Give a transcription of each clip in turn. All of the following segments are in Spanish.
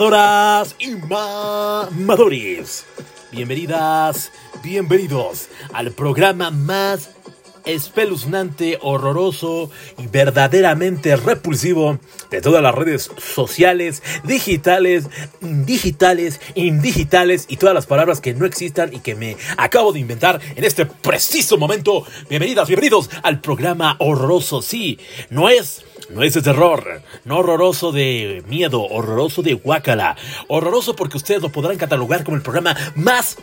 Mamadoras y mamadores. Bienvenidas, bienvenidos al programa más espeluznante, horroroso y verdaderamente repulsivo de todas las redes sociales, digitales, digitales, indigitales y todas las palabras que no existan y que me acabo de inventar en este preciso momento. Bienvenidas, bienvenidos al programa horroroso. Sí, no es no es de terror, no horroroso de miedo, horroroso de guacala, horroroso porque ustedes lo podrán catalogar como el programa más,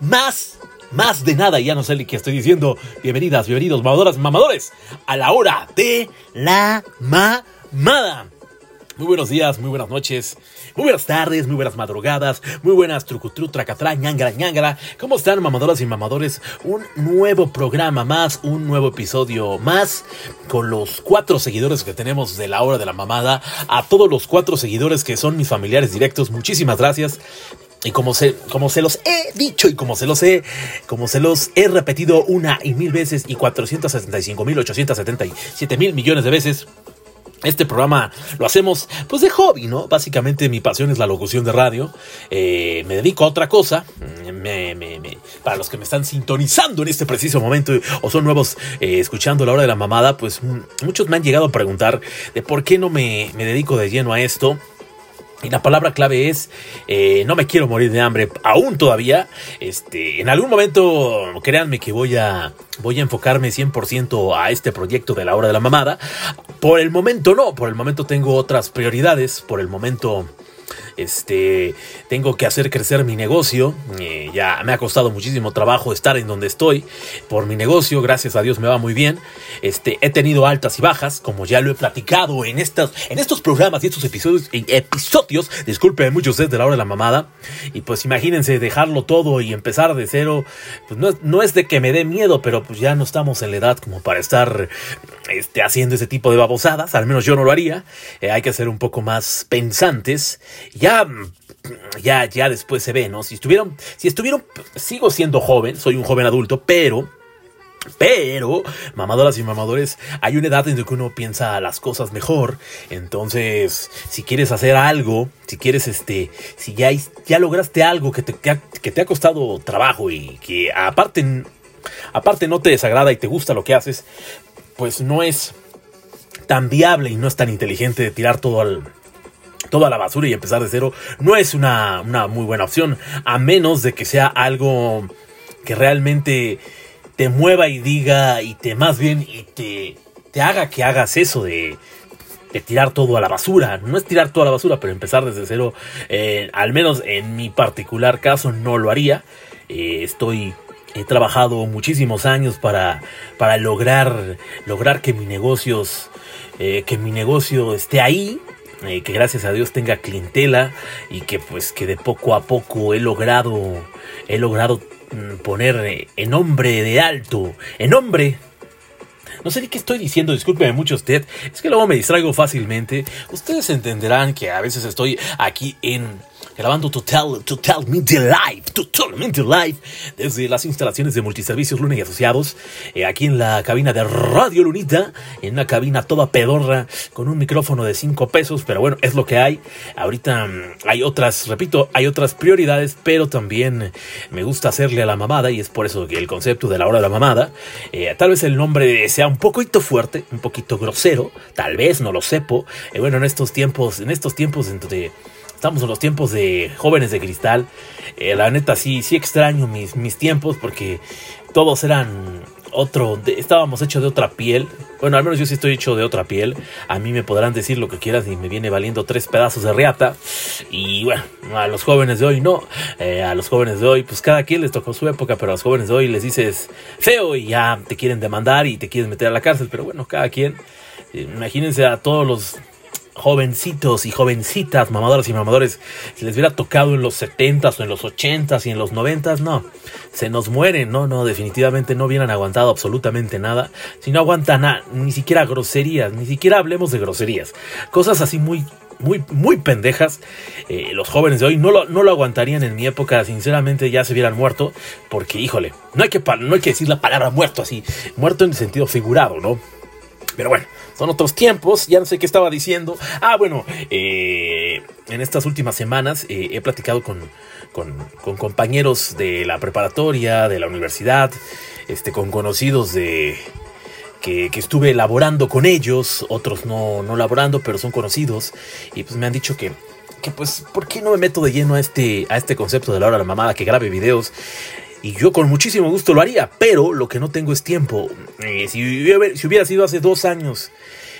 más más de nada, ya no sé qué estoy diciendo. Bienvenidas, bienvenidos, mamadoras, mamadores, a la hora de la mamada. Muy buenos días, muy buenas noches, muy buenas tardes, muy buenas madrugadas, muy buenas trucutru, tracatrá, ñangara, ñangara. ¿Cómo están, mamadoras y mamadores? Un nuevo programa más, un nuevo episodio más, con los cuatro seguidores que tenemos de la hora de la mamada. A todos los cuatro seguidores que son mis familiares directos, muchísimas gracias. Y como se, como se los he dicho y como se los he, como se los he repetido una y mil veces y 475 mil 877 mil millones de veces, este programa lo hacemos pues de hobby, ¿no? Básicamente mi pasión es la locución de radio. Eh, me dedico a otra cosa. Me, me, me, para los que me están sintonizando en este preciso momento o son nuevos eh, escuchando la hora de la mamada, pues muchos me han llegado a preguntar de por qué no me, me dedico de lleno a esto. Y la palabra clave es, eh, no me quiero morir de hambre, aún todavía. Este, en algún momento, créanme que voy a, voy a enfocarme 100% a este proyecto de la hora de la mamada. Por el momento no, por el momento tengo otras prioridades, por el momento este, tengo que hacer crecer mi negocio. Eh, ya me ha costado muchísimo trabajo estar en donde estoy por mi negocio. Gracias a Dios me va muy bien. Este, he tenido altas y bajas, como ya lo he platicado en estos, en estos programas y estos episodios, episodios. Disculpen mucho ustedes de la hora de la mamada. Y pues imagínense dejarlo todo y empezar de cero. Pues no, no es de que me dé miedo, pero pues ya no estamos en la edad como para estar este, haciendo ese tipo de babosadas. Al menos yo no lo haría. Eh, hay que ser un poco más pensantes. Ya ya, ya después se ve, ¿no? Si estuvieron, si estuvieron, sigo siendo joven, soy un joven adulto, pero pero, mamadoras y mamadores, hay una edad en la que uno piensa las cosas mejor. Entonces, si quieres hacer algo, si quieres, este, si ya, ya lograste algo que te, que te ha costado trabajo y que aparte, aparte no te desagrada y te gusta lo que haces, pues no es tan viable y no es tan inteligente de tirar todo al, toda la basura y empezar de cero no es una, una muy buena opción, a menos de que sea algo que realmente te mueva y diga y te más bien y te, te haga que hagas eso de, de tirar todo a la basura. No es tirar todo a la basura, pero empezar desde cero, eh, al menos en mi particular caso, no lo haría. Eh, estoy he trabajado muchísimos años para, para lograr, lograr que mi negocios, eh, que mi negocio esté ahí, eh, que gracias a Dios tenga clientela y que pues que de poco a poco he logrado he logrado mm, poner eh, en nombre de alto, en nombre no sé ni qué estoy diciendo, discúlpeme mucho usted. Es que luego me distraigo fácilmente. Ustedes entenderán que a veces estoy aquí en grabando Total, Totalmente Live, Totalmente Live, desde las instalaciones de Multiservicios Luna y Asociados, eh, aquí en la cabina de Radio Lunita, en una cabina toda pedorra, con un micrófono de 5 pesos, pero bueno, es lo que hay. Ahorita mm, hay otras, repito, hay otras prioridades, pero también me gusta hacerle a la mamada, y es por eso que el concepto de la hora de la mamada, eh, tal vez el nombre sea un poquito fuerte, un poquito grosero, tal vez, no lo sepo. Eh, bueno, en estos tiempos, en estos tiempos entre Estamos en los tiempos de jóvenes de cristal. Eh, la neta sí, sí extraño mis, mis tiempos porque todos eran otro, estábamos hechos de otra piel. Bueno, al menos yo sí estoy hecho de otra piel. A mí me podrán decir lo que quieras y me viene valiendo tres pedazos de riata. Y bueno, a los jóvenes de hoy no. Eh, a los jóvenes de hoy, pues cada quien les tocó su época, pero a los jóvenes de hoy les dices feo y ya te quieren demandar y te quieren meter a la cárcel. Pero bueno, cada quien. Eh, imagínense a todos los jovencitos y jovencitas, mamadoras y mamadores, si les hubiera tocado en los 70s o en los 80s y en los 90s, no, se nos mueren, no, no, definitivamente no hubieran aguantado absolutamente nada, si no aguantan nada, ni siquiera groserías, ni siquiera hablemos de groserías, cosas así muy muy, muy pendejas. Eh, los jóvenes de hoy no lo, no lo aguantarían en mi época, sinceramente ya se hubieran muerto, porque híjole, no hay que, no hay que decir la palabra muerto así, muerto en el sentido figurado, ¿no? Pero bueno, son otros tiempos, ya no sé qué estaba diciendo. Ah, bueno, eh, en estas últimas semanas eh, he platicado con, con, compañeros de la preparatoria, de la universidad, este, con conocidos de, que, estuve elaborando con ellos, otros no, no laborando, pero son conocidos, y pues me han dicho que, que pues, ¿por qué no me meto de lleno a este, a este concepto de la hora de la mamada, que grabe videos? Y yo con muchísimo gusto lo haría, pero lo que no tengo es tiempo. Eh, si, hubiera, sido hace dos años,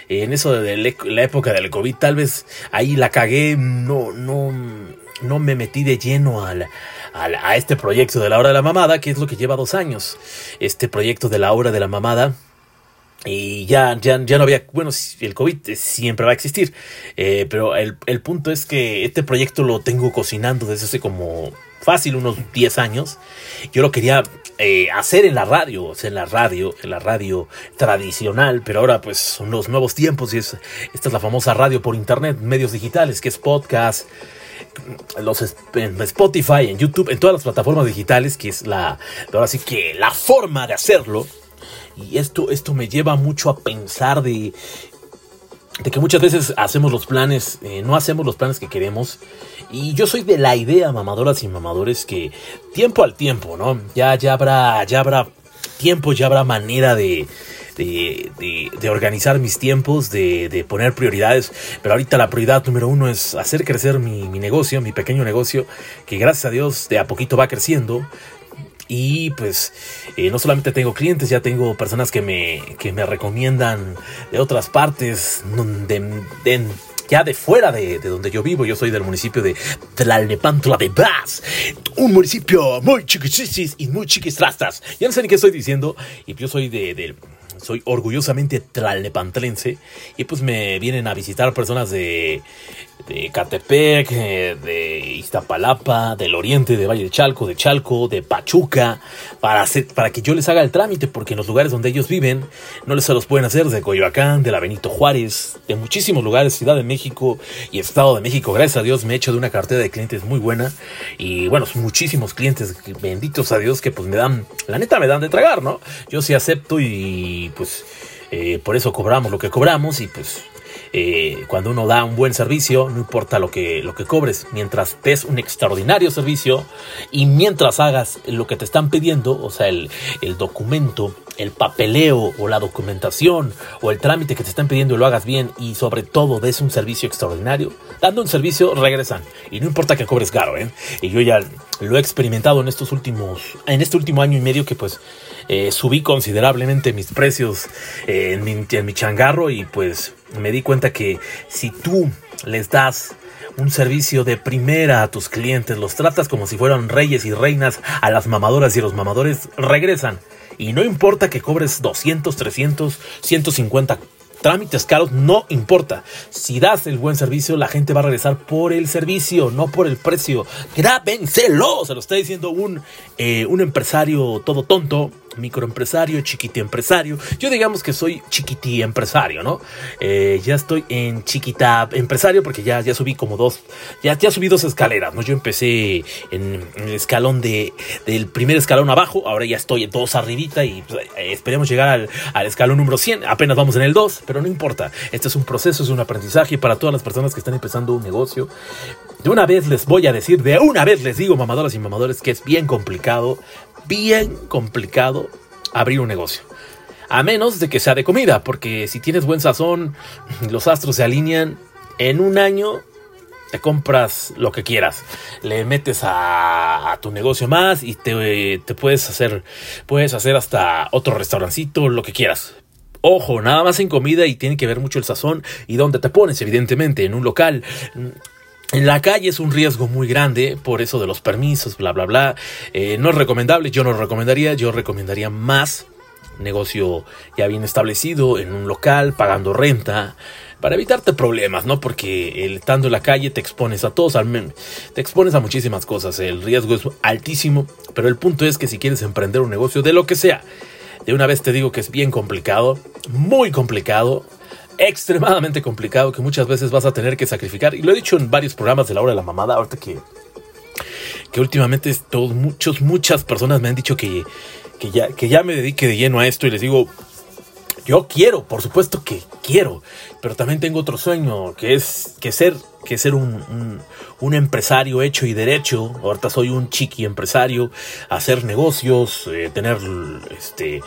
en eso de la época del COVID, tal vez ahí la cagué, no, no, no me metí de lleno a, a este proyecto de la hora de la mamada, que es lo que lleva dos años. Este proyecto de la hora de la mamada y ya, ya, ya no había, bueno, el COVID siempre va a existir, eh, pero el, el, punto es que este proyecto lo tengo cocinando desde hace como fácil, unos 10 años. Yo lo quería eh, hacer en la radio, o sea, en la radio, en la radio tradicional, pero ahora pues son los nuevos tiempos y es, esta es la famosa radio por internet, medios digitales, que es podcast, los en Spotify, en YouTube, en todas las plataformas digitales, que es la, ahora sí que la forma de hacerlo. Y esto, esto me lleva mucho a pensar de, de que muchas veces hacemos los planes, eh, no hacemos los planes que queremos. Y yo soy de la idea, mamadoras y mamadores, que tiempo al tiempo, ¿no? Ya, ya habrá, ya habrá tiempo, ya habrá manera de, de, de, organizar mis tiempos, de, de, poner prioridades. Pero ahorita la prioridad número uno es hacer crecer mi, mi, negocio, mi pequeño negocio, que gracias a Dios de a poquito va creciendo. Y pues eh, no solamente tengo clientes, ya tengo personas que me, que me recomiendan de otras partes, de, ya de fuera de, donde yo vivo. Yo soy del municipio de Tlalnepantla de Bas, un municipio muy chiquichichis y muy chiquistrastas. Ya no sé ni qué estoy diciendo, y yo soy de, soy orgullosamente tlalnepantlense y pues me vienen a visitar personas de de Catepec, eh, de Iztapalapa, del oriente, de Valle de Chalco, de Chalco, de Pachuca, para, hacer, para que yo les haga el trámite, porque en los lugares donde ellos viven no les se los pueden hacer, de Coyoacán, de la Benito Juárez, de muchísimos lugares, Ciudad de México y Estado de México. Gracias a Dios me he hecho de una cartera de clientes muy buena y bueno, muchísimos clientes, benditos a Dios, que pues me dan, la neta me dan de tragar, ¿no? Yo sí acepto y pues... Eh, por eso cobramos lo que cobramos y pues eh, cuando uno da un buen servicio, no importa lo que, lo que cobres, mientras des un extraordinario servicio y mientras hagas lo que te están pidiendo, o sea, el, el documento, el papeleo o la documentación o el trámite que te están pidiendo y lo hagas bien y sobre todo des un servicio extraordinario, dando un servicio regresan y no importa que cobres caro, ¿eh? Y yo ya lo he experimentado en estos últimos, en este último año y medio que pues eh, subí considerablemente mis precios eh, en, mi, changarro y pues me di cuenta que si tú les das un servicio de primera a tus clientes, los tratas como si fueran reyes y reinas, a las mamadoras y los mamadores regresan. Y no importa que cobres 200, 300, 150 trámites caros, no importa. Si das el buen servicio, la gente va a regresar por el servicio, no por el precio. Grábenselo, se lo está diciendo un, eh, un empresario todo tonto microempresario, chiquiti empresario. Yo digamos que soy chiquiti empresario, ¿no? Eh, ya estoy en chiquita empresario porque ya, ya subí como dos, ya, ya subí dos escaleras, ¿no? Yo empecé en, el escalón de, del primer escalón abajo, ahora ya estoy en dos arribita y pues, eh, esperemos llegar al, al, escalón número 100. Apenas vamos en el 2, pero no importa. Este es un proceso, es un aprendizaje para todas las personas que están empezando un negocio. De una vez les voy a decir, de una vez les digo, mamadoras y mamadores, que es bien complicado, bien complicado abrir un negocio. A menos de que sea de comida, porque si tienes buen sazón, los astros se alinean, en un año te compras lo que quieras. Le metes a, tu negocio más y te, te, puedes hacer, puedes hacer hasta otro restaurancito, lo que quieras. Ojo, nada más en comida y tiene que ver mucho el sazón y dónde te pones, evidentemente, en un local. En la calle es un riesgo muy grande por eso de los permisos, bla, bla, bla. Eh, no es recomendable, yo no lo recomendaría, yo recomendaría más negocio ya bien establecido en un local, pagando renta, para evitarte problemas, ¿no? Porque el, estando en la calle te expones a todos, te expones a muchísimas cosas, el riesgo es altísimo, pero el punto es que si quieres emprender un negocio de lo que sea, de una vez te digo que es bien complicado, muy complicado, extremadamente complicado que muchas veces vas a tener que sacrificar. Y lo he dicho en varios programas de la hora de la mamada, ahorita que, que últimamente todos, muchos, muchas personas me han dicho que, que, ya, que ya me dedique de lleno a esto y les digo, Yo quiero, por supuesto que quiero, pero también tengo otro sueño, que es que ser, que ser un, un, empresario hecho y derecho. Ahorita soy un chiqui empresario, hacer negocios, eh, tener este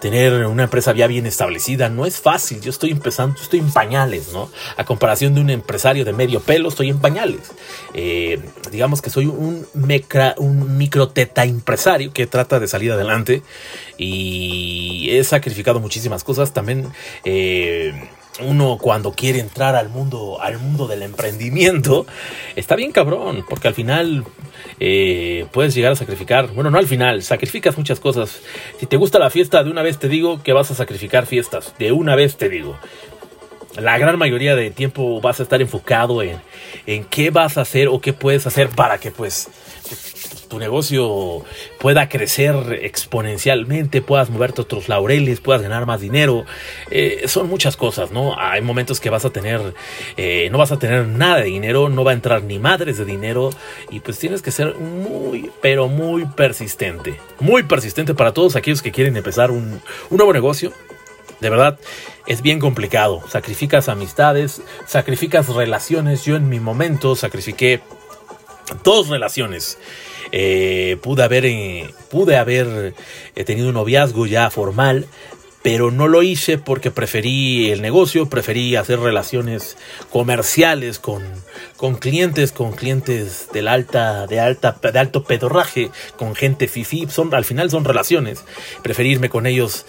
tener una empresa ya bien establecida no es fácil. Yo estoy empezando, estoy en pañales, ¿no? A comparación de un empresario de medio pelo, estoy en pañales. Eh, digamos que soy un, un micro teta empresario que trata de salir adelante y he sacrificado muchísimas cosas. También eh, uno cuando quiere entrar al mundo, al mundo del emprendimiento, está bien cabrón, porque al final eh, puedes llegar a sacrificar, bueno, no al final, sacrificas muchas cosas. Si te gusta la fiesta, de una vez te digo que vas a sacrificar fiestas, de una vez te digo. La gran mayoría de tiempo vas a estar enfocado en, en qué vas a hacer o qué puedes hacer para que pues tu negocio pueda crecer exponencialmente, puedas moverte otros laureles, puedas ganar más dinero. Eh, son muchas cosas, ¿no? Hay momentos que vas a tener, eh, no vas a tener nada de dinero, no va a entrar ni madres de dinero y pues tienes que ser muy, pero muy persistente. Muy persistente para todos aquellos que quieren empezar un, un nuevo negocio. De verdad, es bien complicado. Sacrificas amistades, sacrificas relaciones. Yo en mi momento sacrifiqué dos relaciones. Eh, pude haber, eh, pude haber eh, tenido un noviazgo ya formal, pero no lo hice porque preferí el negocio, preferí hacer relaciones comerciales con, con clientes, con clientes de alta, de alta, de alto pedorraje, con gente fifi, son, al final son relaciones. Preferí irme con ellos,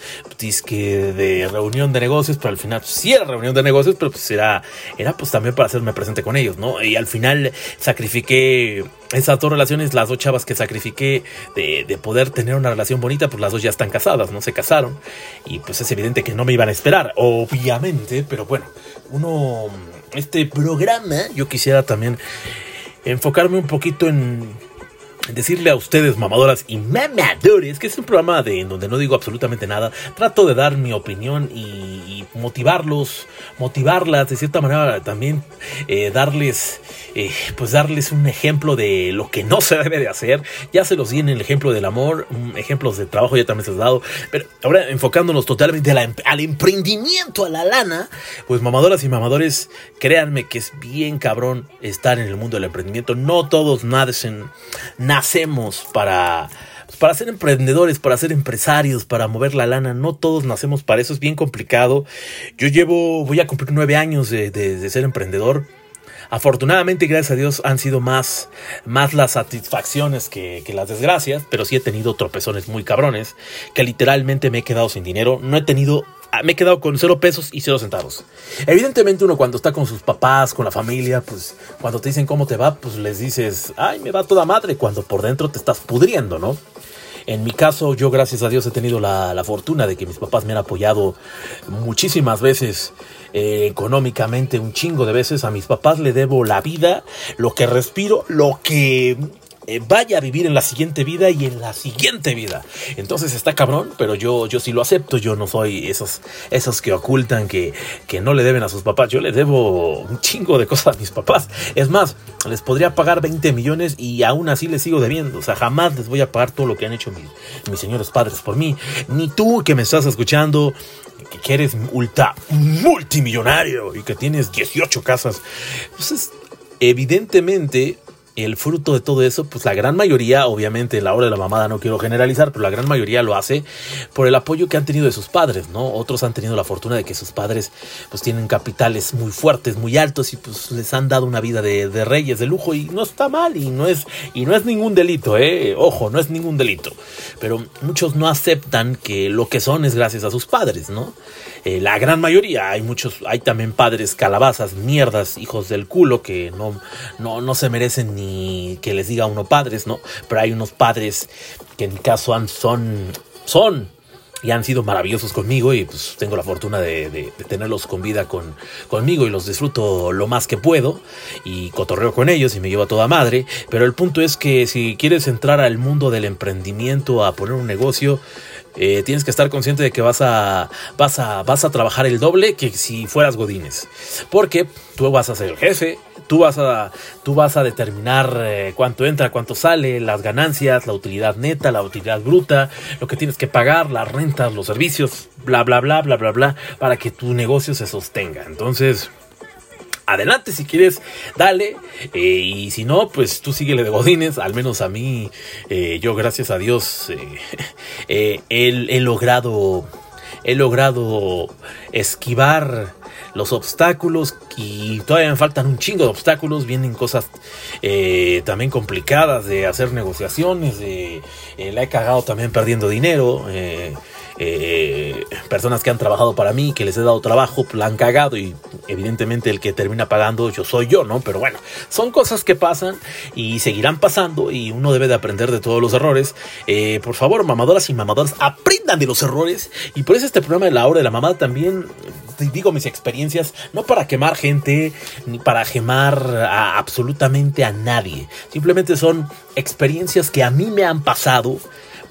que de reunión de negocios, pero al final sí era reunión de negocios, pero pues era, era pues también para hacerme presente con ellos, ¿no? Y al final sacrifiqué esas dos relaciones, las dos chavas que sacrifiqué de, de, poder tener una relación bonita, pues las dos ya están casadas, no se casaron. Y pues es evidente que no me iban a esperar, obviamente, pero bueno, uno, este programa, yo quisiera también enfocarme un poquito en decirle a ustedes, mamadoras y mamadores, que es un programa de en donde no digo absolutamente nada. Trato de dar mi opinión y, motivarlos, motivarlas, de cierta manera también eh, darles, eh, pues darles un ejemplo de lo que no se debe de hacer. Ya se los di en el ejemplo del amor, ejemplos de trabajo ya también se he dado, pero ahora enfocándonos totalmente al emprendimiento, a la lana, pues mamadoras y mamadores, créanme que es bien cabrón estar en el mundo del emprendimiento. No todos nacen, nacemos para, para ser emprendedores, para ser empresarios, para mover la lana. No todos nacemos para eso, es bien complicado. Yo llevo, voy a cumplir nueve años de, ser emprendedor. Afortunadamente, gracias a Dios, han sido más, más las satisfacciones que, que, las desgracias, pero sí he tenido tropezones muy cabrones, que literalmente me he quedado sin dinero. No he tenido me he quedado con cero pesos y cero centavos. Evidentemente uno cuando está con sus papás, con la familia, pues cuando te dicen cómo te va, pues les dices, ay, me va toda madre, cuando por dentro te estás pudriendo, ¿no? En mi caso, yo gracias a Dios he tenido la, fortuna de que mis papás me han apoyado muchísimas veces eh, económicamente, un chingo de veces. A mis papás le debo la vida, lo que respiro, lo que eh, vaya a vivir en la siguiente vida y en la siguiente vida. Entonces está cabrón, pero yo, yo sí lo acepto. Yo no soy esos, esos que ocultan que, que no le deben a sus papás. Yo le debo un chingo de cosas a mis papás. Es más, les podría pagar 20 millones y aún así les sigo debiendo. O sea, jamás les voy a pagar todo lo que han hecho mis, mis señores padres por mí. Ni tú que me estás escuchando, que eres ultra multimillonario y que tienes 18 casas. Pues evidentemente el fruto de todo eso, pues la gran mayoría, obviamente en la hora de la mamada no quiero generalizar, pero la gran mayoría lo hace por el apoyo que han tenido de sus padres, ¿no? Otros han tenido la fortuna de que sus padres pues tienen capitales muy fuertes, muy altos y pues les han dado una vida de, reyes, de lujo y no está mal y no es y no es ningún delito, eh, ojo, no es ningún delito, pero muchos no aceptan que lo que son es gracias a sus padres, ¿no? Eh, la gran mayoría, hay muchos, hay también padres calabazas, mierdas, hijos del culo que no, no, no se merecen ni que les diga uno padres, ¿no? Pero hay unos padres que en mi caso son, son y han sido maravillosos conmigo y pues tengo la fortuna de, tenerlos con vida con, conmigo y los disfruto lo más que puedo y cotorreo con ellos y me llevo a toda madre. Pero el punto es que si quieres entrar al mundo del emprendimiento, a poner un negocio, eh, tienes que estar consciente de que vas a, vas, a, vas a trabajar el doble que si fueras Godines. Porque tú vas a ser el jefe, tú vas a, tú vas a determinar eh, cuánto entra, cuánto sale, las ganancias, la utilidad neta, la utilidad bruta, lo que tienes que pagar, las rentas, los servicios, bla, bla, bla, bla, bla, bla, para que tu negocio se sostenga. Entonces adelante si quieres, dale. Eh, y si no, pues tú síguele de Godines. Al menos a mí, eh, yo gracias a Dios, he, logrado, he logrado esquivar los obstáculos y todavía me faltan un chingo de obstáculos, vienen cosas también complicadas de hacer negociaciones, de, la he cagado también perdiendo dinero, eh, personas que han trabajado para mí, que les he dado trabajo, la han cagado y evidentemente el que termina pagando yo soy yo, ¿no? Pero bueno, son cosas que pasan y seguirán pasando y uno debe de aprender de todos los errores. Eh, por favor, mamadoras y mamadoras, aprendan de los errores y por eso este programa de la hora de la mamada también digo mis experiencias, no para quemar gente, ni para quemar a absolutamente a nadie. Simplemente son experiencias que a mí me han pasado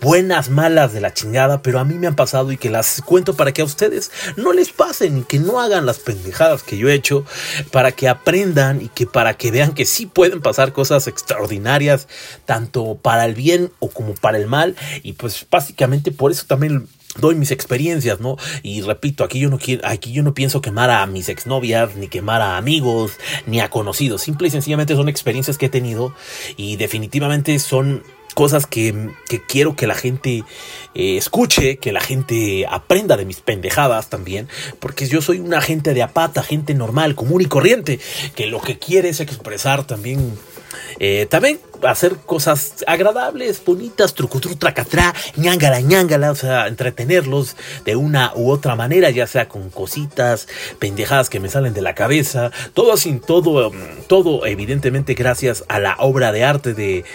buenas, malas de la chingada, pero a mí me han pasado y que las cuento para que a ustedes no les pasen y que no hagan las pendejadas que yo he hecho, para que aprendan y que para que vean que sí pueden pasar cosas extraordinarias, tanto para el bien o como para el mal, y pues básicamente por eso también doy mis experiencias, ¿no? Y repito, aquí yo no quiero, aquí yo no pienso quemar a mis exnovias, ni quemar a amigos, ni a conocidos. Simple y sencillamente son experiencias que he tenido y definitivamente son cosas que, quiero que la gente eh, escuche, que la gente aprenda de mis pendejadas también, porque yo soy una gente de apata, gente normal, común y corriente, que lo que quiere es expresar también eh, también hacer cosas agradables, bonitas, trucutru, tracatrá, ñangala, ñangala, o sea, entretenerlos de una u otra manera, ya sea con cositas, pendejadas que me salen de la cabeza, todo así, todo, todo evidentemente gracias a la obra de arte de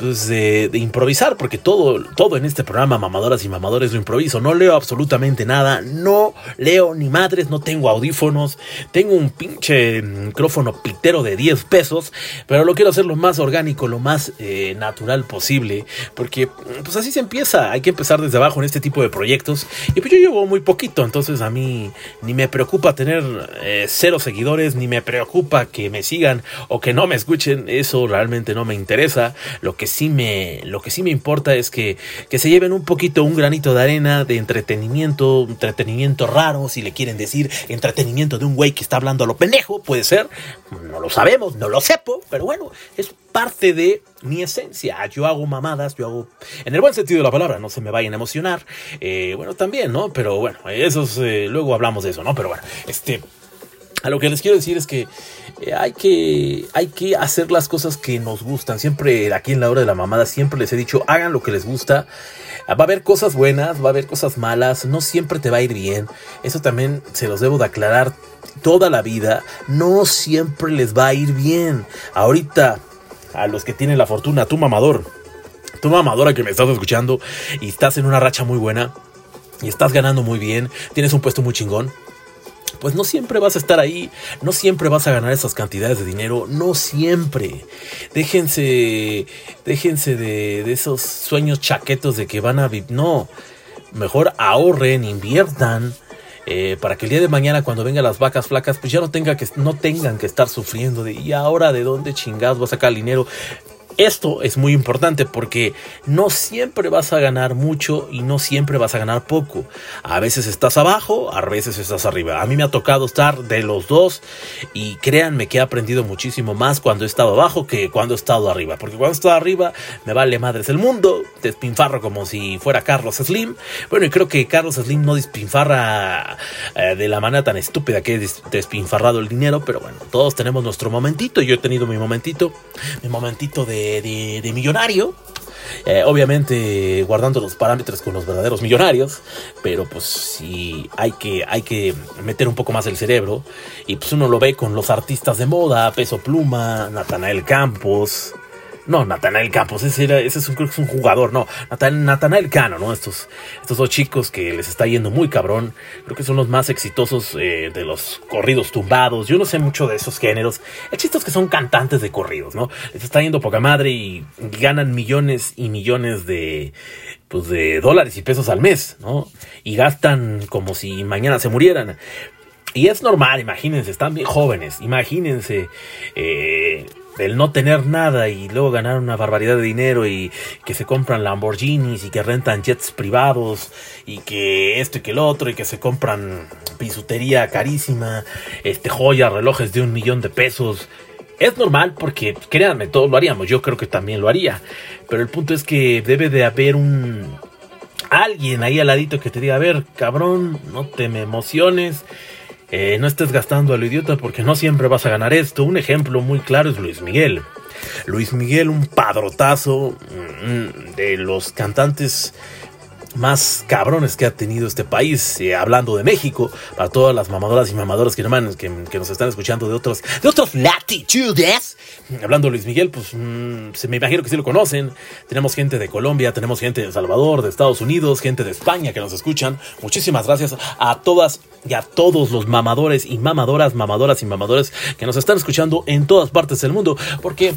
pues, de, improvisar, porque todo, todo en este programa, mamadoras y mamadores, lo improviso. No leo absolutamente nada, no leo ni madres, no tengo audífonos, tengo un pinche micrófono pitero de 10 pesos, pero lo quiero hacer lo más orgánico, lo más eh, natural posible, porque pues así se empieza, hay que empezar desde abajo en este tipo de proyectos. Y pues yo llevo muy poquito, entonces a mí ni me preocupa tener eh, cero seguidores, ni me preocupa que me sigan o que no me escuchen, eso realmente no me interesa. Lo que sí me, lo que sí me importa es que, que se lleven un poquito, un granito de arena de entretenimiento, entretenimiento raro, si le quieren decir, entretenimiento de un güey que está hablando a lo pendejo, puede ser, no lo sabemos, no lo sepo, pero bueno, es parte de mi esencia. Yo hago mamadas, yo hago, en el buen sentido de la palabra, no se me vayan a emocionar, eh, bueno, también, ¿no? Pero bueno, eso eh, luego hablamos de eso, ¿no? Pero bueno, este, a lo que les quiero decir es que eh, hay que hay que hacer las cosas que nos gustan. Siempre aquí en la hora de la mamada siempre les he dicho, hagan lo que les gusta. Va a haber cosas buenas, va a haber cosas malas, no siempre te va a ir bien. Eso también se los debo de aclarar toda la vida. No siempre les va a ir bien. Ahorita a los que tienen la fortuna, tu mamador, tu mamadora que me estás escuchando y estás en una racha muy buena y estás ganando muy bien, tienes un puesto muy chingón pues no siempre vas a estar ahí, no siempre vas a ganar esas cantidades de dinero, no siempre. Déjense, déjense de, esos sueños chaquetos de que van a vivir, no, mejor ahorren, inviertan. Eh, para que el día de mañana cuando vengan las vacas flacas pues ya no, tenga que, no tengan que estar sufriendo de y ahora de dónde chingados va a sacar el dinero esto es muy importante porque no siempre vas a ganar mucho y no siempre vas a ganar poco. A veces estás abajo, a veces estás arriba. A mí me ha tocado estar de los dos y créanme que he aprendido muchísimo más cuando he estado abajo que cuando he estado arriba. Porque cuando he estado arriba me vale madres el mundo, despinfarro como si fuera Carlos Slim. Bueno, y creo que Carlos Slim no despinfarra eh, de la manera tan estúpida que he despinfarrado el dinero, pero bueno, todos tenemos nuestro momentito. Yo he tenido mi momentito, mi momentito de de, millonario. Eh, obviamente guardando los parámetros con los verdaderos millonarios, pero pues sí hay que, hay que meter un poco más el cerebro y pues uno lo ve con los artistas de moda, Peso Pluma, Natanael Campos, no, Natanael Campos, ese, es, un, es un jugador, no, Natanael Cano, ¿no? Estos, estos dos chicos que les está yendo muy cabrón, creo que son los más exitosos eh, de los corridos tumbados, yo no sé mucho de esos géneros, el chiste es que son cantantes de corridos, ¿no? Les está yendo poca madre y ganan millones y millones de, pues de dólares y pesos al mes, ¿no? Y gastan como si mañana se murieran. Y es normal, imagínense, están bien jóvenes, imagínense eh, el no tener nada y luego ganar una barbaridad de dinero y que se compran Lamborghinis y que rentan jets privados y que esto y que el otro y que se compran bisutería carísima, este joyas, relojes de un millón de pesos. Es normal porque, créanme, todos lo haríamos, yo creo que también lo haría, pero el punto es que debe de haber un alguien ahí al ladito que te diga, a ver, cabrón, no te me emociones eh, no estés gastando a lo idiota porque no siempre vas a ganar esto. Un ejemplo muy claro es Luis Miguel. Luis Miguel, un padrotazo mm, de los cantantes más cabrones que ha tenido este país, eh, hablando de México, para todas las mamadoras y mamadoras que, nos están escuchando de otros, de otros latitudes. Hablando de Luis Miguel, pues mm, me imagino que sí lo conocen. Tenemos gente de Colombia, tenemos gente de El Salvador, de Estados Unidos, gente de España que nos escuchan. Muchísimas gracias a todas y a todos los mamadores y mamadoras, mamadoras y mamadores que nos están escuchando en todas partes del mundo, porque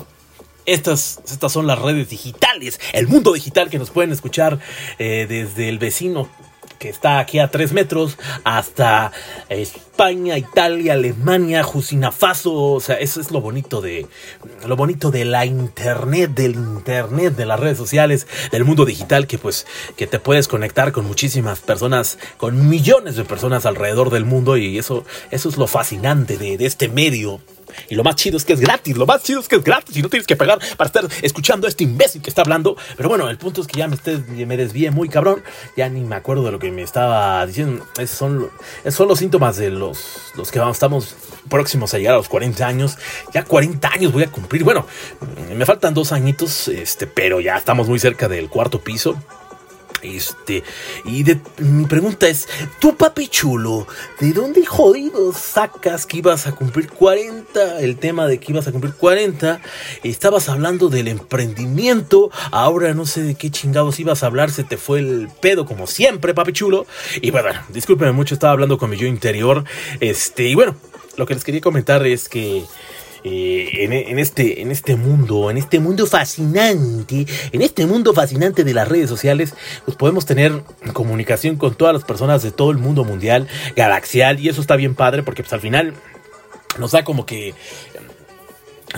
estas, estas son las redes digitales, el mundo digital que nos pueden escuchar eh, desde el vecino que está aquí a tres metros hasta España, Italia, Alemania, Jusina Faso, o sea, eso es lo bonito de lo bonito de la internet, del internet, de las redes sociales, del mundo digital que pues que te puedes conectar con muchísimas personas, con millones de personas alrededor del mundo y eso eso es lo fascinante de, de este medio y lo más chido es que es gratis, lo más chido es que es gratis y no tienes que pagar para estar escuchando a este imbécil que está hablando. Pero bueno, el punto es que ya me, me desvié muy cabrón. Ya ni me acuerdo de lo que me estaba diciendo. Esos son, son los síntomas de los, los que vamos, estamos próximos a llegar a los 40 años. Ya 40 años voy a cumplir. Bueno, me faltan dos añitos, este, pero ya estamos muy cerca del cuarto piso. Este, y de, mi pregunta es, tú papi chulo, ¿de dónde jodido sacas que ibas a cumplir 40? El tema de que ibas a cumplir 40, estabas hablando del emprendimiento, ahora no sé de qué chingados ibas a hablar, se te fue el pedo como siempre, papi chulo. Y bueno, discúlpeme mucho, estaba hablando con mi yo interior, este, y bueno, lo que les quería comentar es que eh, en, este, en este mundo, en este mundo fascinante, en este mundo fascinante de las redes sociales, pues podemos tener comunicación con todas las personas de todo el mundo mundial, galaxial, y eso está bien padre porque pues al final nos da como que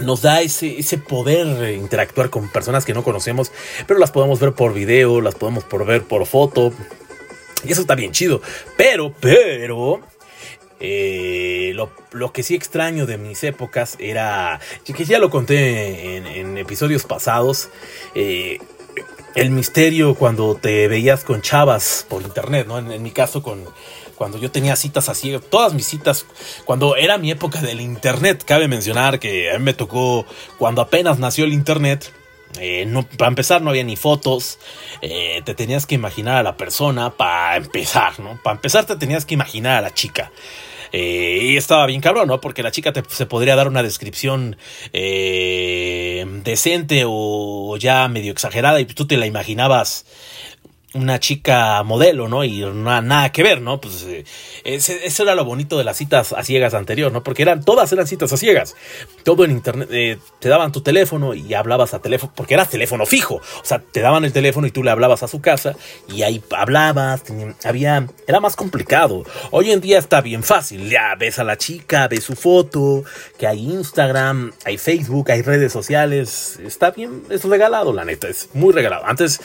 nos da ese, ese poder interactuar con personas que no conocemos, pero las podemos ver por video, las podemos por ver por foto. Y eso está bien chido. Pero, pero, eh, lo, que sí extraño de mis épocas era, que ya lo conté en, episodios pasados, eh, el misterio cuando te veías con chavas por internet, ¿no? En, mi caso con cuando yo tenía citas así, todas mis citas, cuando era mi época del internet, cabe mencionar que a mí me tocó cuando apenas nació el internet. Eh, para empezar no había ni fotos, te tenías que imaginar a la persona para empezar, ¿no? Para empezar te tenías que imaginar a la chica. Eh, y estaba bien cabrón, ¿no? Porque la chica te, se podría dar una descripción eh, decente o ya medio exagerada y tú te la imaginabas una chica modelo, ¿no? Y no, nada que ver, ¿no? Pues eh, eso era lo bonito de las citas a ciegas anterior, ¿no? Porque eran, todas eran citas a ciegas. Todo en internet, eh, te daban tu teléfono y hablabas a teléfono, porque era teléfono fijo. O sea, te daban el teléfono y tú le hablabas a su casa y ahí hablabas, había, era más complicado. Hoy en día está bien fácil, ya ves a la chica, ves su foto, que hay Instagram, hay Facebook, hay redes sociales, está bien, es regalado, la neta, es muy regalado. Antes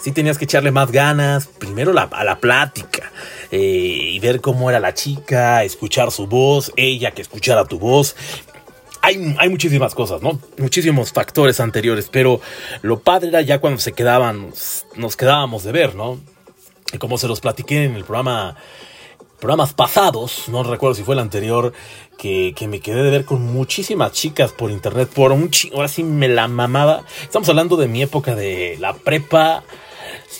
sí tenías que echarle más ganas, primero a la plática, eh, y ver cómo era la chica, escuchar su voz, ella que escuchara tu voz. Hay, hay, muchísimas cosas, ¿no? Muchísimos factores anteriores, pero lo padre era ya cuando se quedaban, nos quedábamos de ver, ¿no? Y como se los platiqué en el programa, programas pasados, no recuerdo si fue el anterior, que, que me quedé de ver con muchísimas chicas por internet, por un ahora sí me la mamaba. Estamos hablando de mi época de la prepa,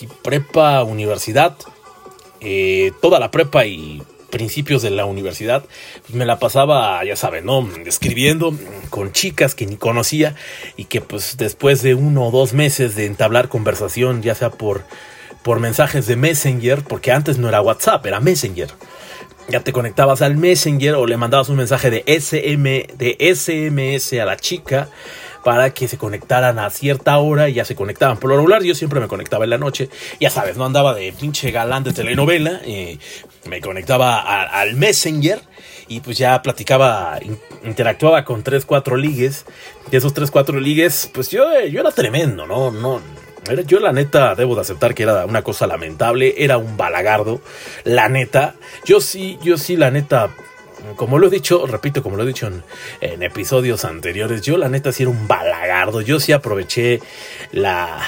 prepa, universidad, eh, toda la prepa y principios de la universidad, pues me la pasaba, ya saben, ¿no? Escribiendo con chicas que ni conocía y que pues después de uno o dos meses de entablar conversación, ya sea por, por mensajes de Messenger, porque antes no era WhatsApp, era Messenger. Ya te conectabas al Messenger o le mandabas un mensaje de SM, de SMS a la chica para que se conectaran a cierta hora y ya se conectaban. Por lo regular, yo siempre me conectaba en la noche. Ya sabes, no andaba de pinche galán de telenovela. Eh, me conectaba al Messenger y pues ya platicaba, interactuaba con 3, 4 ligues. De esos 3, 4 ligues, pues yo, yo era tremendo, ¿no? No, yo la neta debo de aceptar que era una cosa lamentable, era un balagardo, la neta. Yo sí, yo sí, la neta, como lo he dicho, repito, como lo he dicho en, episodios anteriores, yo la neta sí era un balagardo. Yo sí aproveché la,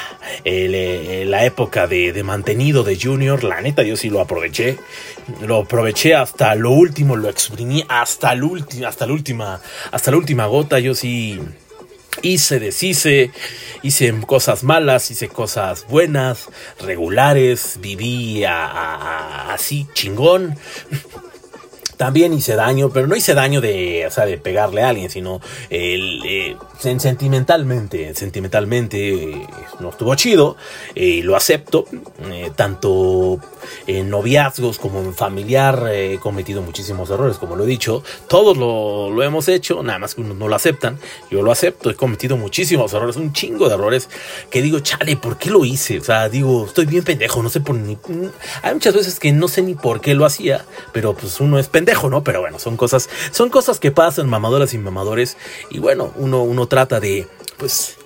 eh, la época de, de, mantenido de Junior. La neta, yo sí lo aproveché. Lo aproveché hasta lo último, lo exprimí hasta, el hasta, la última, hasta la última gota. Yo sí hice, deshice, hice cosas malas, hice cosas buenas, regulares, viví así chingón también hice daño, pero no hice daño de, o sea, de pegarle a alguien, sino el, eh, sentimentalmente, sentimentalmente eh, no estuvo chido, y lo acepto, eh, tanto en noviazgos como en familiar he cometido muchísimos errores, como lo he dicho, todos lo, lo hemos hecho, nada más que unos no lo aceptan, yo lo acepto, he cometido muchísimos errores, un chingo de errores, que digo, chale, ¿por qué lo hice? O sea, digo, estoy bien pendejo, no sé por ni... Hay muchas veces que no sé ni por qué lo hacía, pero pues uno es pendejo ¿no? Pero bueno, son cosas, son cosas que pasan, mamadoras y mamadores. Y bueno, uno, uno trata de, pues,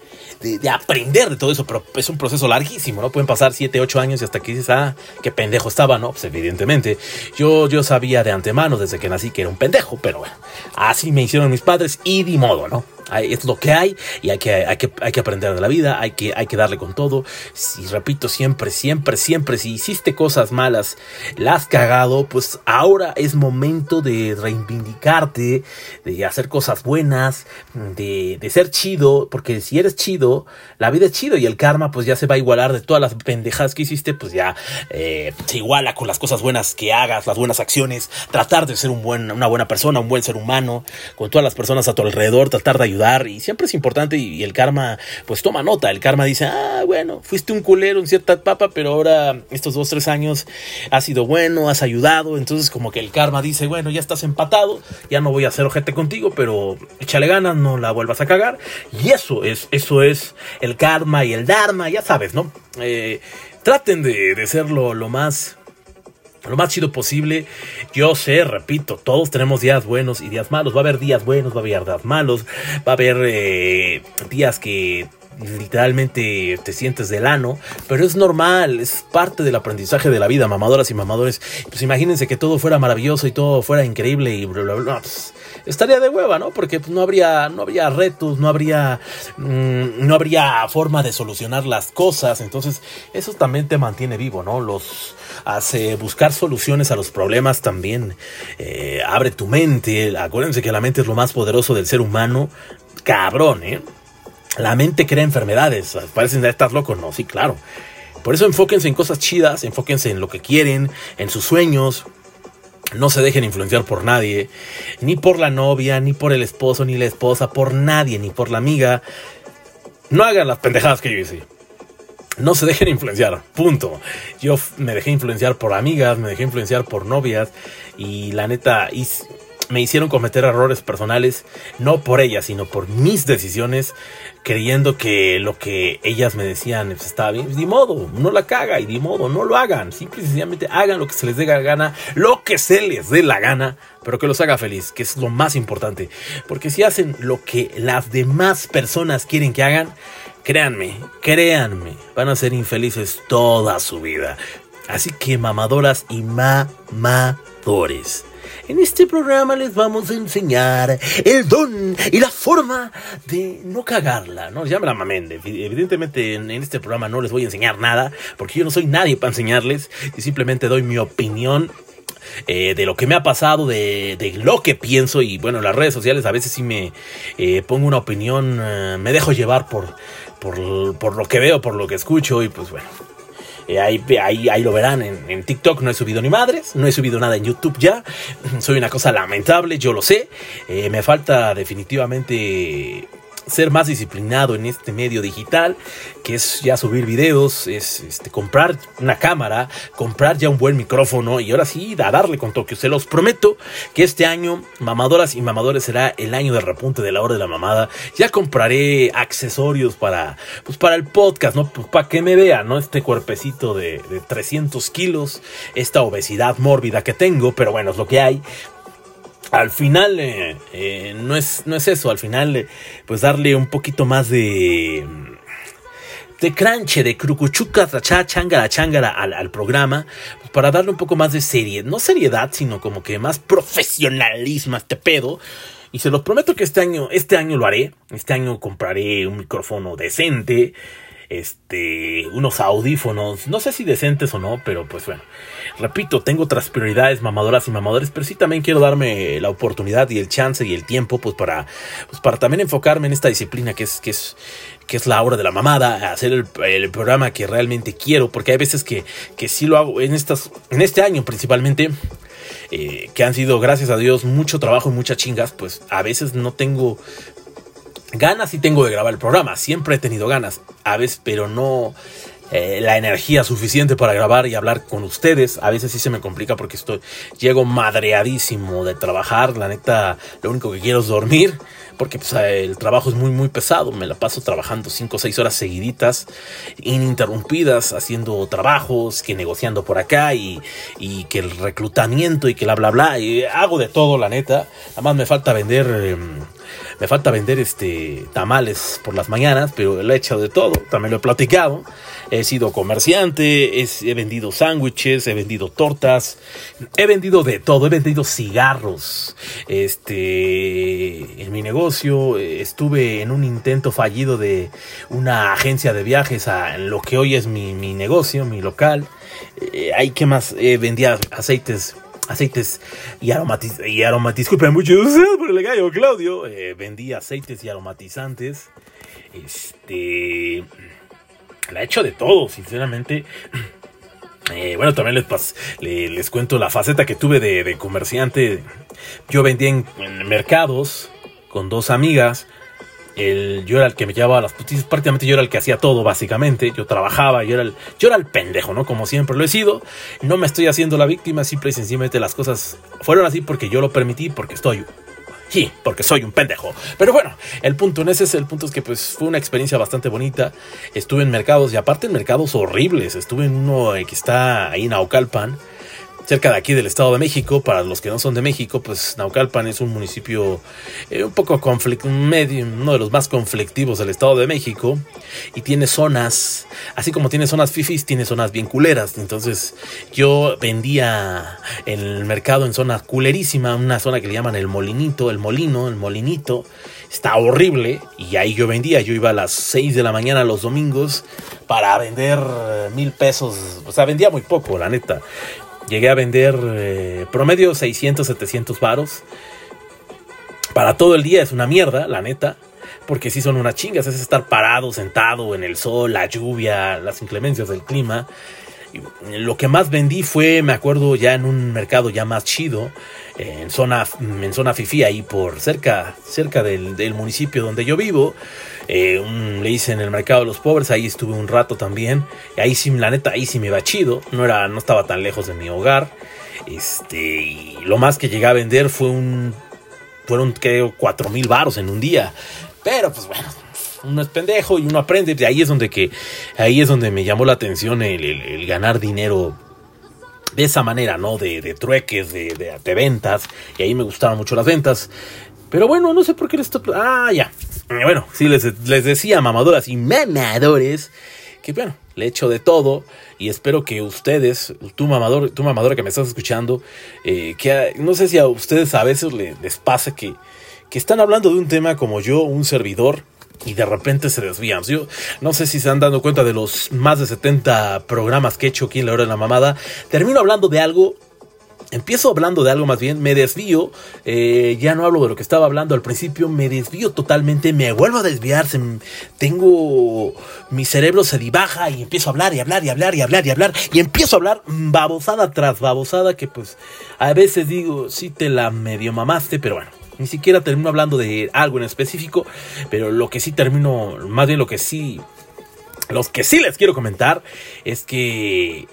de, aprender de todo eso, pero es un proceso larguísimo, ¿no? Pueden pasar 7, 8 años y hasta que dices, ah, qué pendejo estaba, ¿no? Pues evidentemente, yo, yo sabía de antemano desde que nací que era un pendejo, pero bueno, así me hicieron mis padres y di modo, ¿no? Es lo que hay y hay que, hay que, hay que aprender de la vida, hay que, hay que darle con todo. Si repito siempre, siempre, siempre, si hiciste cosas malas, las has cagado, pues ahora es momento de reivindicarte, de hacer cosas buenas, de, de ser chido, porque si eres chido, la vida es chido y el karma pues ya se va a igualar de todas las pendejadas que hiciste, pues ya eh, se iguala con las cosas buenas que hagas, las buenas acciones, tratar de ser un buen, una buena persona, un buen ser humano, con todas las personas a tu alrededor, tratar de ayudar y siempre es importante y, el karma pues toma nota, el karma dice, ah, bueno, fuiste un culero en cierta etapa, pero ahora estos dos, tres años has sido bueno, has ayudado, entonces como que el karma dice, bueno, ya estás empatado, ya no voy a hacer ojete contigo, pero échale ganas, no la vuelvas a cagar y eso es, eso es el karma y el dharma, ya sabes, ¿no? Eh, traten de, de ser lo más lo más chido posible. Yo sé, repito, todos tenemos días buenos y días malos. Va a haber días buenos, va a haber días malos, va a haber eh, días que literalmente te sientes del ano, pero es normal, es parte del aprendizaje de la vida, mamadoras y mamadores. Pues imagínense que todo fuera maravilloso y todo fuera increíble y bla, bla, bla. Pues, estaría de hueva, ¿no? Porque pues, no habría, no habría retos, no habría, mm, no habría forma de solucionar las cosas. Entonces, eso también te mantiene vivo, ¿no? Los hace buscar soluciones a los problemas también eh, abre tu mente. Acuérdense que la mente es lo más poderoso del ser humano. Cabrón, ¿eh? La mente crea enfermedades. Parecen estar locos, no, sí, claro. Por eso enfóquense en cosas chidas, enfóquense en lo que quieren, en sus sueños. No se dejen influenciar por nadie, ni por la novia, ni por el esposo, ni la esposa, por nadie, ni por la amiga. No hagan las pendejadas que yo hice. No se dejen influenciar, punto. Yo me dejé influenciar por amigas, me dejé influenciar por novias y la neta me hicieron cometer errores personales, no por ellas, sino por mis decisiones creyendo que lo que ellas me decían pues, estaba bien. Pues, modo, no la caga y de modo, no lo hagan. Simple y sencillamente hagan lo que se les dé la gana, lo que se les dé la gana, pero que los haga feliz, que es lo más importante. Porque si hacen lo que las demás personas quieren que hagan, créanme, créanme, van a ser infelices toda su vida. Así que mamadoras y mamadores en este programa les vamos a enseñar el don y la forma de no cagarla, ¿no? Ya me la. Evidentemente en, este programa no les voy a enseñar nada, porque yo no soy nadie para enseñarles. Y simplemente doy mi opinión eh, de lo que me ha pasado, de, lo que pienso y bueno, en las redes sociales a veces sí me eh, pongo una opinión, eh, me dejo llevar por, por, lo que veo, por lo que escucho y pues bueno, Eh, ahí, ahí, ahí, lo verán en, en, TikTok. No he subido ni madres. No he subido nada en YouTube ya. Soy una cosa lamentable, yo lo sé. Eh, me falta definitivamente ser más disciplinado en este medio digital, que es ya subir videos, es este, comprar una cámara, comprar ya un buen micrófono y ahora sí, a darle con toque. Se los prometo que este año, mamadoras y mamadores, será el año de repunte de la hora de la mamada. Ya compraré accesorios para, pues para el podcast, ¿no? Pues para que me vean, ¿no? Este cuerpecito de, de 300 kilos, esta obesidad mórbida que tengo, pero bueno, es lo que hay al final eh, eh, no, es, no es eso, al final eh, pues darle un poquito más de de cranche, de crucuchuca, cha, changara, changara al, al programa, pues para darle un poco más de seriedad, no seriedad, sino como que más profesionalismo a este pedo. Y se los prometo que este año, este año lo haré. Este año compraré un micrófono decente este, unos audífonos, no sé si decentes o no, pero pues bueno, repito, tengo otras prioridades mamadoras y mamadores, pero sí también quiero darme la oportunidad y el chance y el tiempo, pues para, pues para también enfocarme en esta disciplina que es, que es, que es la hora de la mamada, hacer el, programa que realmente quiero, porque hay veces que, que sí lo hago en estas, en este año principalmente, eh, que han sido, gracias a Dios, mucho trabajo y muchas chingas, pues a veces no tengo ganas sí tengo de grabar el programa, siempre he tenido ganas, a veces, pero no eh, la energía suficiente para grabar y hablar con ustedes. A veces sí se me complica porque estoy, llego madreadísimo de trabajar, la neta, lo único que quiero es dormir. Porque pues, el trabajo es muy muy pesado, me la paso trabajando 5 o 6 horas seguiditas, ininterrumpidas, haciendo trabajos, que negociando por acá y, y que el reclutamiento y que la bla bla, y hago de todo la neta, además me falta vender... Em, me falta vender este tamales por las mañanas, pero lo he hecho de todo, también lo he platicado. He sido comerciante, he, vendido sándwiches, he vendido tortas, he vendido de todo, he vendido cigarros. Este, en mi negocio estuve en un intento fallido de una agencia de viajes a lo que hoy es mi, negocio, mi local. Eh, hay que más, eh, vendía aceites aceites y aromatizantes. Y aromatizantes. Disculpen mucho por el gallo Claudio. Eh, vendía aceites y aromatizantes. Este. La he hecho de todo, sinceramente. Eh, bueno, también les, les, cuento la faceta que tuve de, comerciante. Yo vendía en, mercados con dos amigas. El, yo era el que me llevaba las putizas, prácticamente yo era el que hacía todo, básicamente. Yo trabajaba, yo era, el, yo era el pendejo, ¿no? Como siempre lo he sido. No me estoy haciendo la víctima, simple y sencillamente las cosas fueron así porque yo lo permití, porque estoy Sí, porque soy un pendejo. Pero bueno, el punto en ese es el punto es que pues fue una experiencia bastante bonita. Estuve en mercados y aparte en mercados horribles. Estuve en uno que está ahí en Naucalpan cerca de aquí del Estado de México. Para los que no son de México, pues Naucalpan es un municipio eh, un poco medio, uno de los más conflictivos del Estado de México. Y tiene zonas, así como tiene zonas fifis, tiene zonas bien culeras. Entonces yo vendía en el mercado en zona culerísima, una zona que le llaman el molinito, el molino, el molinito. Está horrible y ahí yo vendía, yo iba a las 6 de la mañana los domingos para vender mil pesos, o sea, vendía muy poco, la neta. Llegué a vender eh, promedio 600, 700 varos. Para todo el día es una mierda, la neta. Porque sí son unas chingas. Es estar parado, sentado en el sol, la lluvia, las inclemencias del clima. Lo que más vendí fue, me acuerdo, ya en un mercado ya más chido. En zona, en zona Fifi, ahí por cerca, cerca del, municipio donde yo vivo. Eh, le hice en el mercado de los pobres, ahí estuve un rato también. Ahí sí, la neta, ahí sí me iba chido. No, era, no estaba tan lejos de mi hogar. Este, y lo más que llegué a vender fue un. Fueron, creo, cuatro mil baros en un día. Pero pues bueno, uno es pendejo y uno aprende. Y ahí es donde que. Ahí es donde me llamó la atención el, ganar dinero de esa manera, ¿no? De, de trueques, de, de, de, ventas. Y ahí me gustaron mucho las ventas. Pero bueno, no sé por qué les. Ah, ya. Bueno, sí, les, les decía mamadoras y mamadores que bueno, le echo de todo y espero que ustedes, tu mamador, tu mamadora que me estás escuchando, eh, que no sé si a ustedes a veces les, les pasa que, que están hablando de un tema como yo, un servidor, y de repente se desvían. Yo no sé si se han dado cuenta de los más de 70 programas que he hecho aquí en la hora de la mamada. Termino hablando de algo Empiezo hablando de algo más bien, me desvío, eh, ya no hablo de lo que estaba hablando al principio, me desvío totalmente, me vuelvo a desviar, tengo, mi cerebro se dibaja y empiezo a hablar y hablar y hablar y hablar y hablar y empiezo a hablar babosada tras babosada que pues a veces digo, sí te la medio mamaste, pero bueno, ni siquiera termino hablando de algo en específico, pero lo que sí termino, más bien lo que sí, los que sí les quiero comentar es que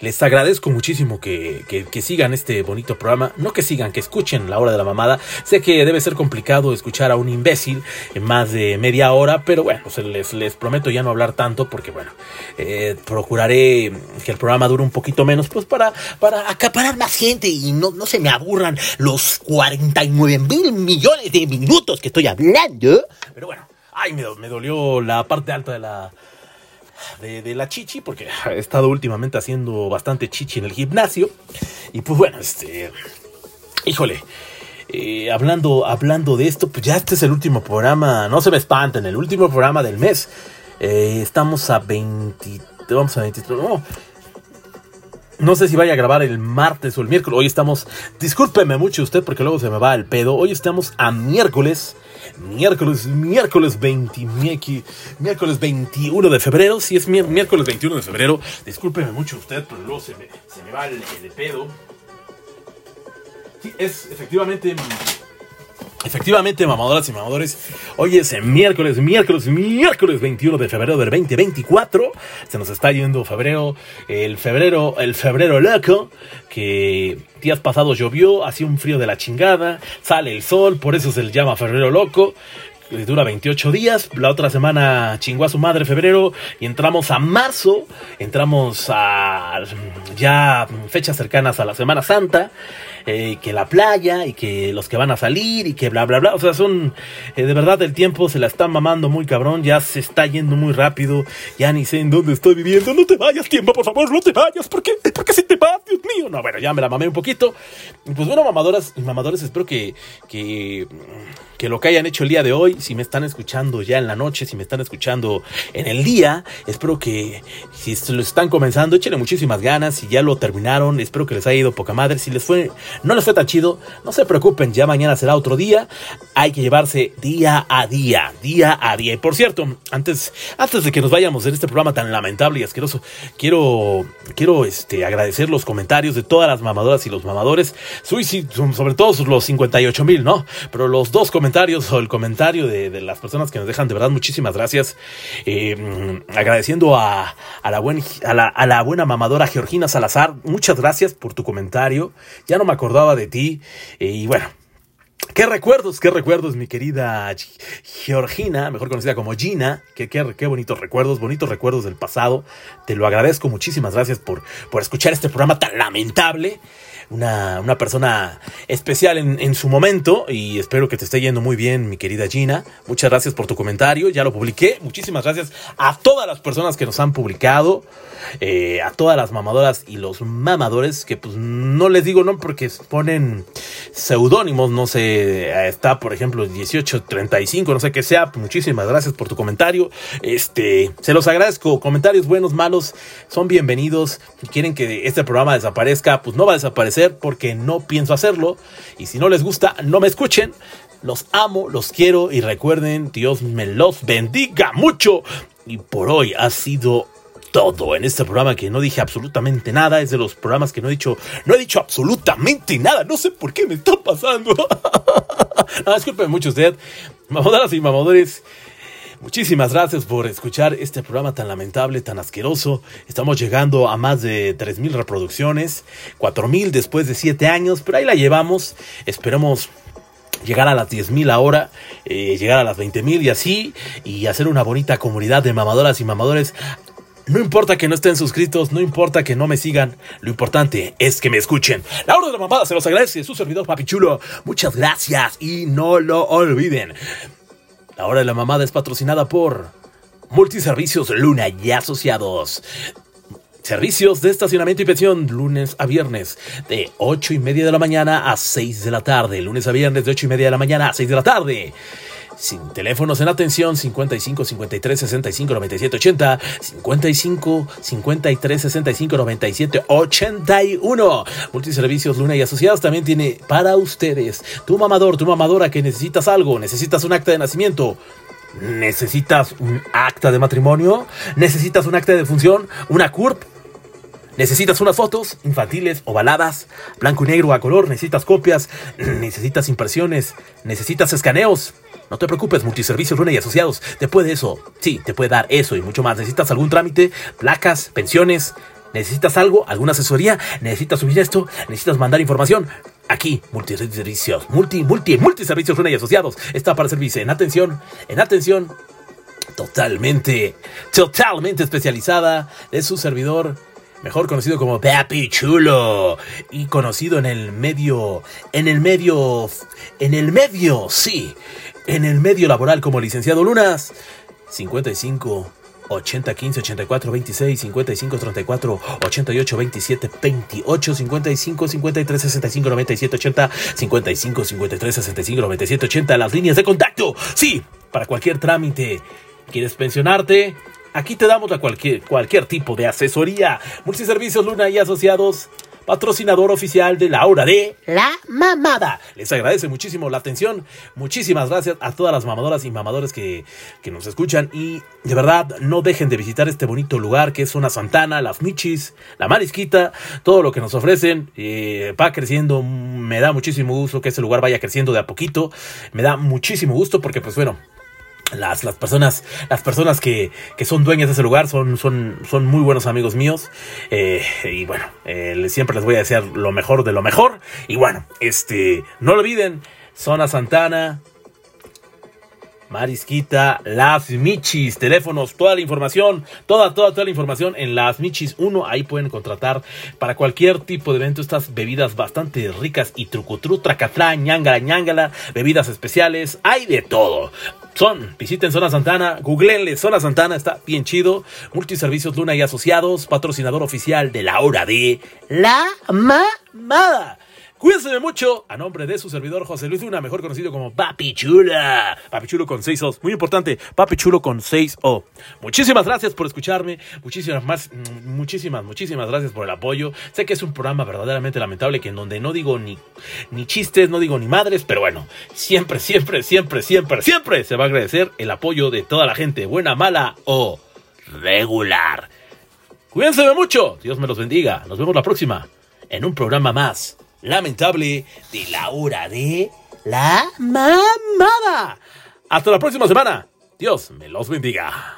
les agradezco muchísimo que, sigan este bonito programa. No que sigan, que escuchen la hora de la mamada. Sé que debe ser complicado escuchar a un imbécil en más de media hora, pero bueno, les, les prometo ya no hablar tanto porque bueno, eh, procuraré que el programa dure un poquito menos, pues para, para acaparar más gente y no, no se me aburran los 49 mil millones de minutos que estoy hablando. Pero bueno, ay, me, me dolió la parte alta de la de, la chichi, porque he estado últimamente haciendo bastante chichi en el gimnasio. Y pues bueno, este. Híjole. Eh, hablando, hablando de esto, pues ya este es el último programa. No se me espanten, el último programa del mes. Eh, estamos a 20. Vamos a 23. No, no sé si vaya a grabar el martes o el miércoles. Hoy estamos. Discúlpeme mucho usted porque luego se me va el pedo. Hoy estamos a miércoles miércoles, miércoles 20, miércoles 21 de febrero. Si es miércoles 21 de febrero, discúlpeme mucho usted, pero luego se me, va el, el pedo. Sí, es efectivamente Efectivamente, mamadoras y mamadores, hoy es miércoles, miércoles, miércoles 21 de febrero del 2024. Se nos está yendo febrero, el febrero, el febrero loco, que días pasados llovió, hacía un frío de la chingada, sale el sol, por eso se le llama febrero loco. Dura 28 días, la otra semana chingó a su madre febrero y entramos a marzo, entramos a ya fechas cercanas a la Semana Santa. Eh, que la playa y que los que van a salir y que bla, bla, bla. O sea, son, eh, de verdad, el tiempo se la está mamando muy cabrón, ya se está yendo muy rápido, ya ni sé en dónde estoy viviendo. No te vayas, tiempo, por favor, no te vayas. ¿Por qué? ¿Por qué si te vas, Dios mío? No, bueno, ya me la mamé un poquito. Pues bueno, mamadoras y mamadores, espero que, que que lo que hayan hecho el día de hoy, si me están escuchando ya en la noche, si me están escuchando en el día, espero que si lo están comenzando, échenle muchísimas ganas, si ya lo terminaron, espero que les haya ido poca madre, si les fue, no les fue tan chido, no se preocupen, ya mañana será otro día, hay que llevarse día a día, día a día. Y por cierto, antes, antes de que nos vayamos en este programa tan lamentable y asqueroso, quiero, quiero este, agradecer los comentarios de todas las mamadoras y los mamadores, sobre todo los 58 mil, ¿no? Pero los dos comentarios comentarios o el comentario de, las personas que nos dejan. De verdad, muchísimas gracias. Eh, agradeciendo a, la buen, a, la, a la buena mamadora Georgina Salazar. Muchas gracias por tu comentario. Ya no me acordaba de ti. Eh, y bueno, Qué recuerdos, qué recuerdos, mi querida Georgina, mejor conocida como Gina. Qué, qué, qué, bonitos recuerdos, bonitos recuerdos del pasado. Te lo agradezco, muchísimas gracias por, por escuchar este programa tan lamentable una, una persona especial en, su momento y espero que te esté yendo muy bien, mi querida Gina. Muchas gracias por tu comentario, ya lo publiqué. Muchísimas gracias a todas las personas que nos han publicado, eh, a todas las mamadoras y los mamadores, que pues no les digo no porque ponen seudónimos, no sé, está por ejemplo 1835, no sé qué sea. Muchísimas gracias por tu comentario. Este, se los agradezco. Comentarios buenos, malos, son bienvenidos. Si quieren que este programa desaparezca, pues no va a desaparecer porque no pienso hacerlo. Y si no les gusta, no me escuchen. Los amo, los quiero y recuerden, Dios me los bendiga mucho. Y por hoy ha sido todo en este programa que no dije absolutamente nada. Es de los programas que no he dicho, no he dicho absolutamente nada. No sé por qué me está pasando. no, disculpen mucho usted. Mamadoras y mamadores. Muchísimas gracias por escuchar este programa tan lamentable, tan asqueroso. Estamos llegando a más de 3.000 reproducciones, 4.000 después de 7 años, pero ahí la llevamos. Esperemos llegar a las 10.000 ahora, eh, llegar a las 20.000 y así, y hacer una bonita comunidad de mamadoras y mamadores. No importa que no estén suscritos, no importa que no me sigan, lo importante es que me escuchen. La hora de la mamada se los agradece, su servidor Papi Chulo. Muchas gracias y no lo olviden. La hora de la mamada es patrocinada por Multiservicios Luna y Asociados. Servicios de estacionamiento y pensión lunes a viernes de 8 y media de la mañana a 6 de la tarde. Lunes a viernes de 8 y media de la mañana a 6 de la tarde. Sin teléfonos en atención 55 53 65 97 80 55 53 65 97 81 Multiservicios Luna y Asociados también tiene para ustedes tu mamador, tu mamadora que necesitas algo, necesitas un acta de nacimiento, necesitas un acta de matrimonio, necesitas un acta de función, una CURP Necesitas unas fotos infantiles, ovaladas, blanco y negro a color, necesitas copias, necesitas impresiones, necesitas escaneos. No te preocupes, Multiservicios Runa y Asociados te puede eso. Sí, te puede dar eso y mucho más. ¿Necesitas algún trámite? ¿Placas? ¿Pensiones? ¿Necesitas algo? ¿Alguna asesoría? ¿Necesitas subir esto? ¿Necesitas mandar información? Aquí, Multiservicios, multi, multi, Multiservicios Runa y Asociados está para servirse en atención, en atención totalmente, totalmente especializada de su servidor mejor conocido como Papi Chulo y conocido en el medio, en el medio, en el medio, sí, en el medio laboral como licenciado Lunas, 55 80 15 84 26 55 34 88 27 28 55 53 65 97 80 55 53 65 97 80 las líneas de contacto. Sí, para cualquier trámite. ¿Quieres pensionarte? Aquí te damos a cualquier, cualquier tipo de asesoría. Multiservicios Luna y Asociados, patrocinador oficial de la hora de La Mamada. Les agradece muchísimo la atención. Muchísimas gracias a todas las mamadoras y mamadores que, que nos escuchan. Y de verdad, no dejen de visitar este bonito lugar que es una Santana, las Michis, la Marisquita, todo lo que nos ofrecen. Eh, va creciendo. Me da muchísimo gusto que ese lugar vaya creciendo de a poquito. Me da muchísimo gusto porque, pues bueno, las, las personas, las personas que, que, son dueñas de ese lugar son, son, son muy buenos amigos míos. Eh, y bueno, eh, siempre les voy a desear lo mejor de lo mejor. Y bueno, este, no lo olviden, Zona Santana, Marisquita, Las Michis, teléfonos, toda la información, toda, toda, toda la información en Las Michis 1. Ahí pueden contratar para cualquier tipo de evento estas bebidas bastante ricas y trucutru, tracatlá, ñangala, ñangala, bebidas especiales, hay de todo. Son, visiten Zona Santana, googleenle Zona Santana, está bien chido. Multiservicios Luna y Asociados, patrocinador oficial de la hora de La Mamada. Cuídense mucho. A nombre de su servidor José Luis Luna, mejor conocido como Papi Chula. Papi Chulo con 6 O. Muy importante, Papi Chulo con 6 O. Muchísimas gracias por escucharme. Muchísimas más, mm, muchísimas, muchísimas gracias por el apoyo. Sé que es un programa verdaderamente lamentable que en donde no digo ni, ni chistes, no digo ni madres, pero bueno, siempre, siempre, siempre, siempre, siempre se va a agradecer el apoyo de toda la gente, buena, mala o regular. Cuídense mucho. Dios me los bendiga. Nos vemos la próxima en un programa más lamentable de la hora de la mamada. Hasta la próxima semana. Dios me los bendiga.